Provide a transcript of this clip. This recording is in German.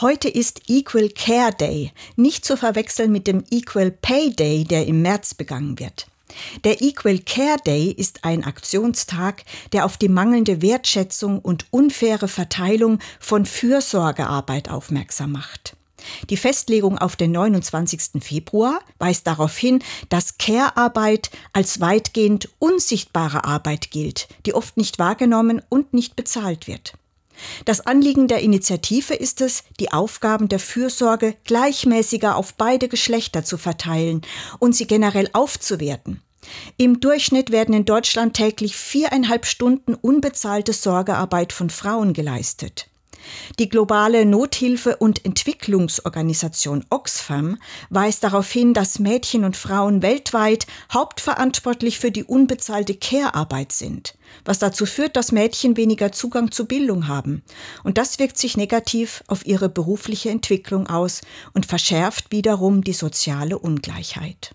Heute ist Equal Care Day, nicht zu verwechseln mit dem Equal Pay Day, der im März begangen wird. Der Equal Care Day ist ein Aktionstag, der auf die mangelnde Wertschätzung und unfaire Verteilung von Fürsorgearbeit aufmerksam macht. Die Festlegung auf den 29. Februar weist darauf hin, dass Care-Arbeit als weitgehend unsichtbare Arbeit gilt, die oft nicht wahrgenommen und nicht bezahlt wird. Das Anliegen der Initiative ist es, die Aufgaben der Fürsorge gleichmäßiger auf beide Geschlechter zu verteilen und sie generell aufzuwerten. Im Durchschnitt werden in Deutschland täglich viereinhalb Stunden unbezahlte Sorgearbeit von Frauen geleistet. Die globale Nothilfe- und Entwicklungsorganisation Oxfam weist darauf hin, dass Mädchen und Frauen weltweit hauptverantwortlich für die unbezahlte Care-Arbeit sind, was dazu führt, dass Mädchen weniger Zugang zu Bildung haben. Und das wirkt sich negativ auf ihre berufliche Entwicklung aus und verschärft wiederum die soziale Ungleichheit.